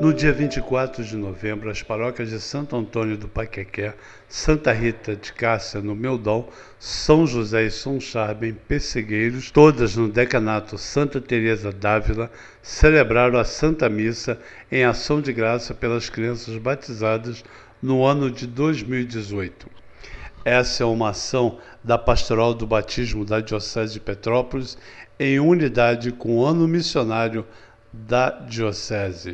No dia 24 de novembro, as paróquias de Santo Antônio do Paquequé, Santa Rita de Cássia, no Meudão, São José e São Charbem, Pessegueiros, todas no decanato Santa Teresa d'Ávila, celebraram a Santa Missa em ação de graça pelas crianças batizadas no ano de 2018. Essa é uma ação da Pastoral do Batismo da Diocese de Petrópolis em unidade com o Ano Missionário da Diocese.